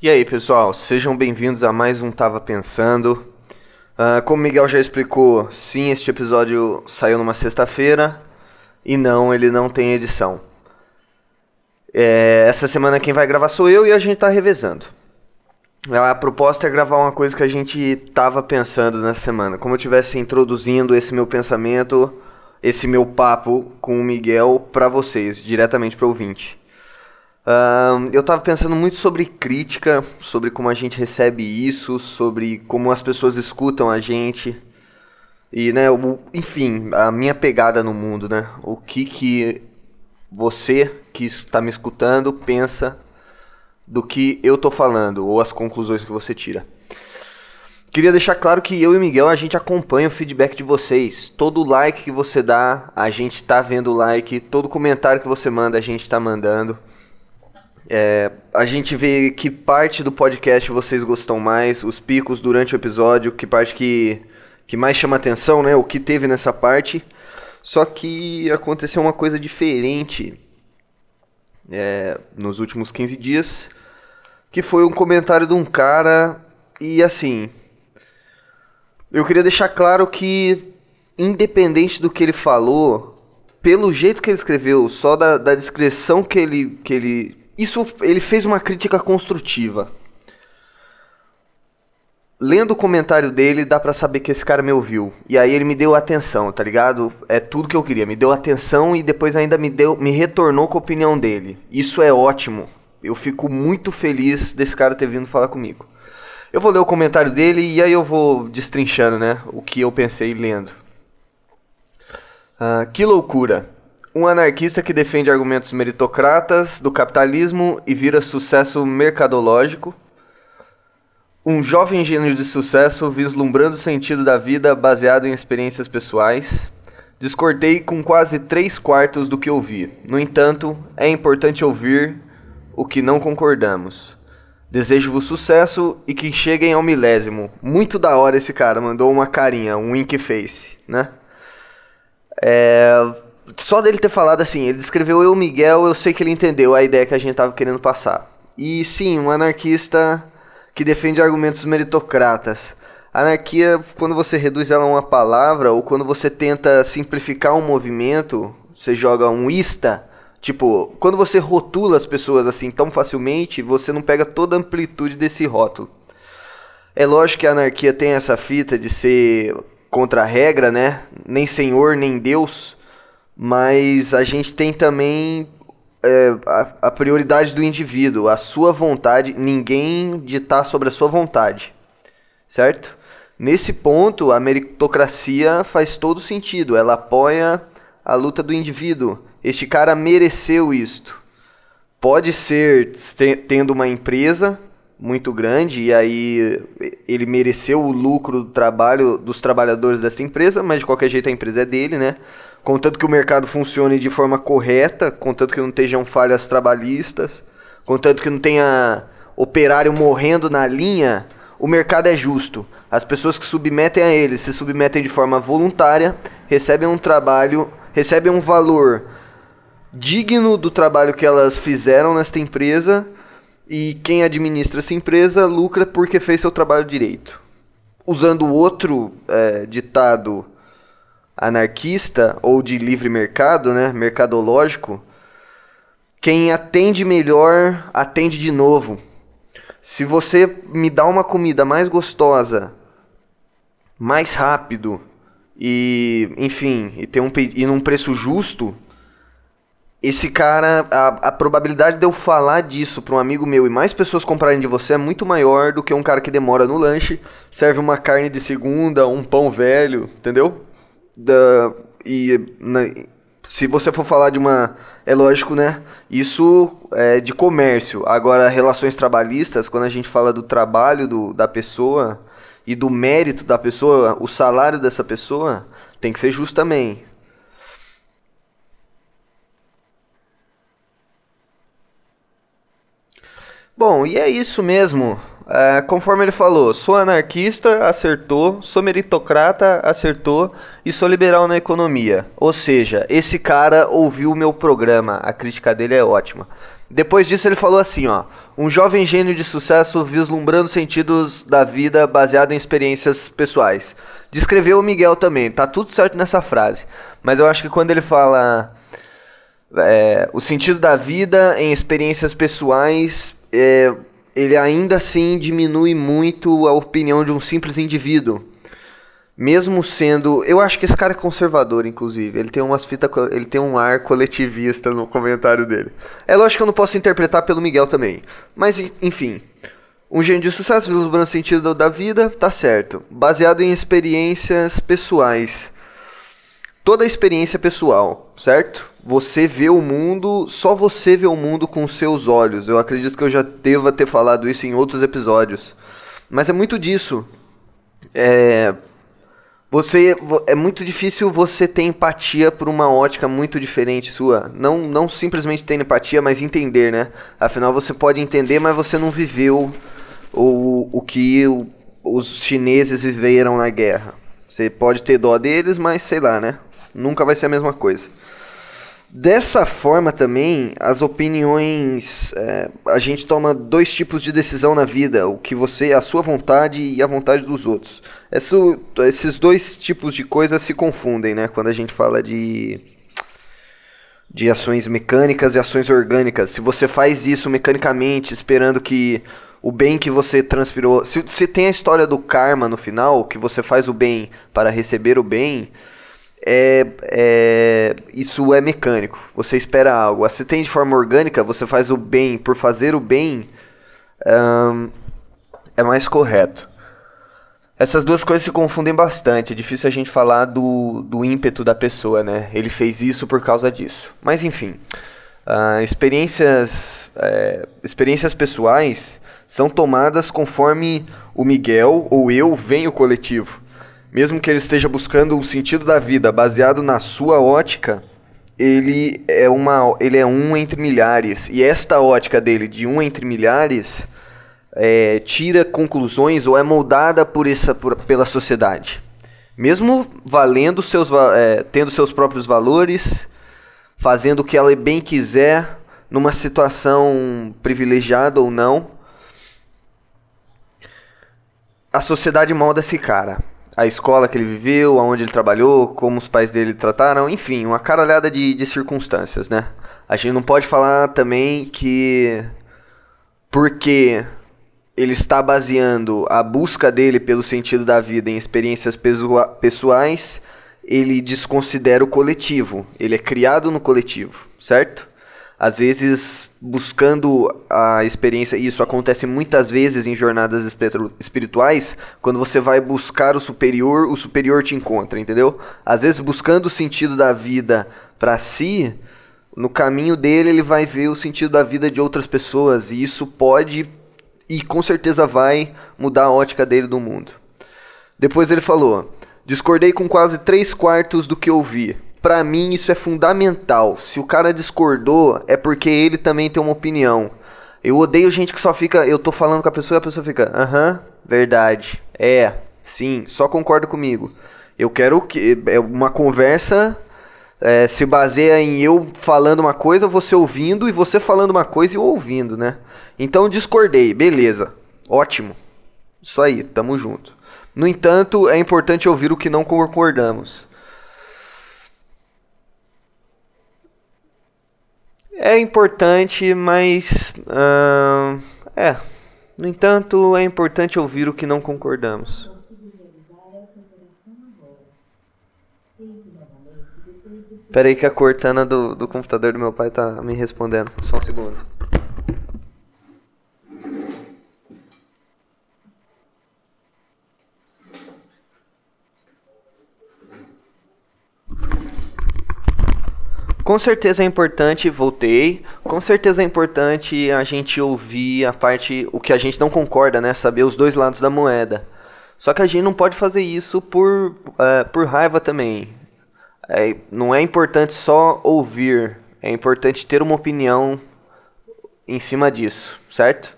E aí, pessoal, sejam bem-vindos a mais um Tava Pensando. Uh, como o Miguel já explicou, sim, este episódio saiu numa sexta-feira e não, ele não tem edição. É, essa semana quem vai gravar sou eu e a gente tá revezando. A proposta é gravar uma coisa que a gente tava pensando nessa semana. Como eu estivesse introduzindo esse meu pensamento, esse meu papo com o Miguel para vocês, diretamente para o ouvinte. Eu estava pensando muito sobre crítica, sobre como a gente recebe isso, sobre como as pessoas escutam a gente. E, né, o, enfim, a minha pegada no mundo, né? O que que você que está me escutando pensa do que eu tô falando, ou as conclusões que você tira. Queria deixar claro que eu e Miguel a gente acompanha o feedback de vocês. Todo like que você dá, a gente tá vendo o like. Todo comentário que você manda, a gente tá mandando. É, a gente vê que parte do podcast vocês gostam mais, os picos durante o episódio, que parte que, que mais chama atenção, né? O que teve nessa parte. Só que aconteceu uma coisa diferente é, nos últimos 15 dias, que foi um comentário de um cara e assim, eu queria deixar claro que independente do que ele falou, pelo jeito que ele escreveu, só da, da descrição que ele, que ele isso ele fez uma crítica construtiva. Lendo o comentário dele, dá pra saber que esse cara me ouviu. E aí ele me deu atenção, tá ligado? É tudo que eu queria. Me deu atenção e depois ainda me deu, me retornou com a opinião dele. Isso é ótimo. Eu fico muito feliz desse cara ter vindo falar comigo. Eu vou ler o comentário dele e aí eu vou destrinchando, né? O que eu pensei lendo. Uh, que loucura. Um anarquista que defende argumentos meritocratas do capitalismo e vira sucesso mercadológico. Um jovem gênio de sucesso vislumbrando o sentido da vida baseado em experiências pessoais. Discordei com quase três quartos do que ouvi. No entanto, é importante ouvir o que não concordamos. Desejo-vos sucesso e que cheguem ao milésimo. Muito da hora esse cara, mandou uma carinha, um wink face, né? É, só dele ter falado assim, ele descreveu eu, Miguel, eu sei que ele entendeu a ideia que a gente tava querendo passar. E sim, um anarquista que defende argumentos meritocratas. Anarquia, quando você reduz ela a uma palavra, ou quando você tenta simplificar um movimento, você joga um ista, tipo, quando você rotula as pessoas assim tão facilmente, você não pega toda a amplitude desse rótulo. É lógico que a anarquia tem essa fita de ser contra a regra, né? Nem senhor, nem Deus mas a gente tem também é, a, a, prioridade do indivíduo, a sua vontade, ninguém ditar sobre a sua vontade, certo? Nesse ponto, a meritocracia faz todo sentido, ela apoia a luta do indivíduo. Este cara mereceu isto. Pode ser tendo uma empresa muito grande e aí ele mereceu o lucro do trabalho dos trabalhadores dessa empresa, mas de qualquer jeito a empresa é dele, né? Contanto que o mercado funcione de forma correta, contanto que não estejam falhas trabalhistas, contanto que não tenha operário morrendo na linha, o mercado é justo. As pessoas que submetem a ele se submetem de forma voluntária, recebem um trabalho, recebem um valor digno do trabalho que elas fizeram nesta empresa e quem administra essa empresa lucra porque fez seu trabalho direito. Usando outro é, ditado anarquista ou de livre mercado, né, mercadológico, quem atende melhor atende de novo. Se você me dá uma comida mais gostosa, mais rápido e, enfim, e tem um e num preço justo, esse cara, a, a probabilidade de eu falar disso para um amigo meu e mais pessoas comprarem de você é muito maior do que um cara que demora no lanche, serve uma carne de segunda, um pão velho, entendeu? Da, e na, se você for falar de uma. É lógico, né? Isso é de comércio. Agora, relações trabalhistas, quando a gente fala do trabalho do, da pessoa e do mérito da pessoa, o salário dessa pessoa tem que ser justo também. Bom, e é isso mesmo. É, conforme ele falou, sou anarquista, acertou, sou meritocrata, acertou e sou liberal na economia. Ou seja, esse cara ouviu o meu programa, a crítica dele é ótima. Depois disso ele falou assim, ó, um jovem gênio de sucesso vislumbrando sentidos da vida baseado em experiências pessoais. Descreveu o Miguel também, tá tudo certo nessa frase. Mas eu acho que quando ele fala é, o sentido da vida em experiências pessoais, é, ele ainda assim diminui muito a opinião de um simples indivíduo. Mesmo sendo. Eu acho que esse cara é conservador, inclusive. Ele tem umas fitas. Ele tem um ar coletivista no comentário dele. É lógico que eu não posso interpretar pelo Miguel também. Mas, enfim. Um gênio de sucesso, vislumbrando o sentido da vida, tá certo. Baseado em experiências pessoais. Toda experiência pessoal, certo? Você vê o mundo, só você vê o mundo com seus olhos. Eu acredito que eu já deva ter falado isso em outros episódios. Mas é muito disso. É, você é muito difícil você ter empatia por uma ótica muito diferente sua. Não, não simplesmente ter empatia, mas entender, né? Afinal, você pode entender, mas você não viveu o, o que os chineses viveram na guerra. Você pode ter dó deles, mas sei lá, né? Nunca vai ser a mesma coisa. Dessa forma também, as opiniões. É, a gente toma dois tipos de decisão na vida: o que você, a sua vontade e a vontade dos outros. Isso, esses dois tipos de coisas se confundem, né? Quando a gente fala de. de ações mecânicas e ações orgânicas. Se você faz isso mecanicamente, esperando que o bem que você transpirou. Se, se tem a história do karma no final, que você faz o bem para receber o bem é, é, isso é mecânico. Você espera algo. Se tem de forma orgânica, você faz o bem por fazer o bem, é mais correto. Essas duas coisas se confundem bastante. É difícil a gente falar do, do ímpeto da pessoa, né? Ele fez isso por causa disso. Mas enfim, uh, experiências, é, experiências pessoais são tomadas conforme o Miguel ou eu veem o coletivo. Mesmo que ele esteja buscando o sentido da vida baseado na sua ótica, ele é, uma, ele é um entre milhares. E esta ótica dele, de um entre milhares, é, tira conclusões ou é moldada por essa, por, pela sociedade. Mesmo valendo seus, é, tendo seus próprios valores, fazendo o que ela bem quiser, numa situação privilegiada ou não, a sociedade molda esse cara a escola que ele viveu, aonde ele trabalhou, como os pais dele trataram, enfim, uma caralhada de, de circunstâncias, né? A gente não pode falar também que porque ele está baseando a busca dele pelo sentido da vida em experiências pessoais, ele desconsidera o coletivo. Ele é criado no coletivo, certo? Às vezes buscando a experiência, e isso acontece muitas vezes em jornadas espirituais, quando você vai buscar o superior, o superior te encontra, entendeu? Às vezes buscando o sentido da vida para si, no caminho dele ele vai ver o sentido da vida de outras pessoas, e isso pode e com certeza vai mudar a ótica dele do mundo. Depois ele falou: Discordei com quase três quartos do que ouvi para mim isso é fundamental. Se o cara discordou, é porque ele também tem uma opinião. Eu odeio gente que só fica. Eu tô falando com a pessoa e a pessoa fica. Aham, verdade. É, sim, só concorda comigo. Eu quero que. É uma conversa. É, se baseia em eu falando uma coisa, você ouvindo, e você falando uma coisa e eu ouvindo, né? Então discordei, beleza. Ótimo. Isso aí, tamo junto. No entanto, é importante ouvir o que não concordamos. É importante, mas. Uh, é. No entanto, é importante ouvir o que não concordamos. Peraí que a Cortana do, do computador do meu pai tá me respondendo. Só um segundo. Com certeza é importante, voltei. Com certeza é importante a gente ouvir a parte, o que a gente não concorda, né? Saber os dois lados da moeda. Só que a gente não pode fazer isso por, é, por raiva também. É, não é importante só ouvir, é importante ter uma opinião em cima disso, certo?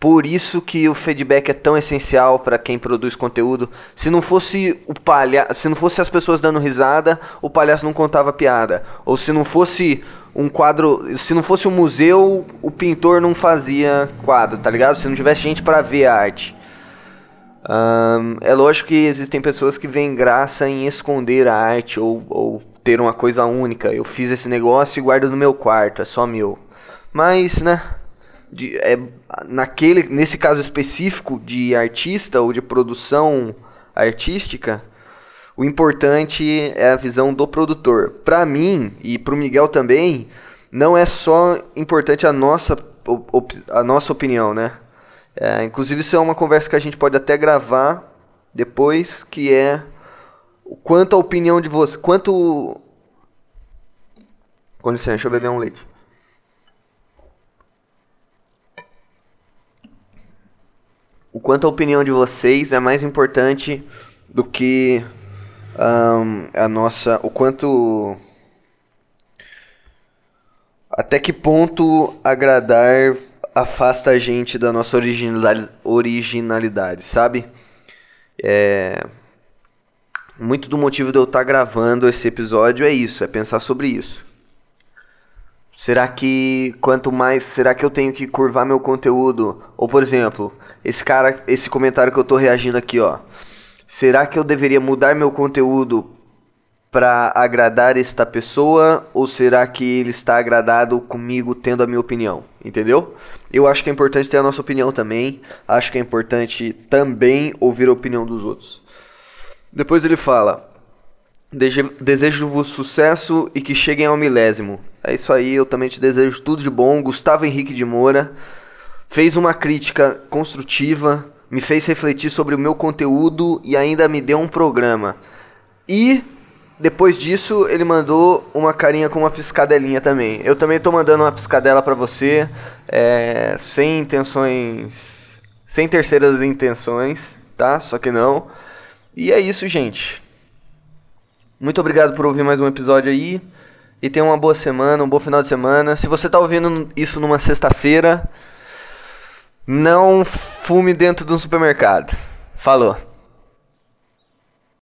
Por isso que o feedback é tão essencial para quem produz conteúdo. Se não fosse o palhaço, se não fosse as pessoas dando risada, o palhaço não contava piada. Ou se não fosse um quadro, se não fosse um museu, o pintor não fazia quadro, tá ligado? Se não tivesse gente para ver a arte. É lógico que existem pessoas que veem graça em esconder a arte ou, ou ter uma coisa única. Eu fiz esse negócio e guardo no meu quarto, é só meu. Mas, né? De, é, naquele, nesse caso específico de artista ou de produção artística, o importante é a visão do produtor. Para mim e para o Miguel também, não é só importante a nossa, a nossa opinião, né? É, inclusive isso é uma conversa que a gente pode até gravar depois, que é quanto a opinião de você, quanto com licença, deixa eu beber um leite. O quanto a opinião de vocês é mais importante do que um, a nossa. O quanto. Até que ponto agradar afasta a gente da nossa originalidade, sabe? É. Muito do motivo de eu estar tá gravando esse episódio é isso, é pensar sobre isso. Será que quanto mais, será que eu tenho que curvar meu conteúdo? Ou por exemplo, esse cara, esse comentário que eu tô reagindo aqui, ó. Será que eu deveria mudar meu conteúdo para agradar esta pessoa ou será que ele está agradado comigo tendo a minha opinião? Entendeu? Eu acho que é importante ter a nossa opinião também. Acho que é importante também ouvir a opinião dos outros. Depois ele fala: Desejo-vos sucesso e que cheguem ao milésimo. É isso aí, eu também te desejo tudo de bom. Gustavo Henrique de Moura fez uma crítica construtiva, me fez refletir sobre o meu conteúdo e ainda me deu um programa. E depois disso, ele mandou uma carinha com uma piscadelinha também. Eu também estou mandando uma piscadela para você, é, sem intenções, sem terceiras intenções, tá? Só que não. E é isso, gente. Muito obrigado por ouvir mais um episódio aí. E tenha uma boa semana, um bom final de semana. Se você está ouvindo isso numa sexta-feira, não fume dentro de um supermercado. Falou.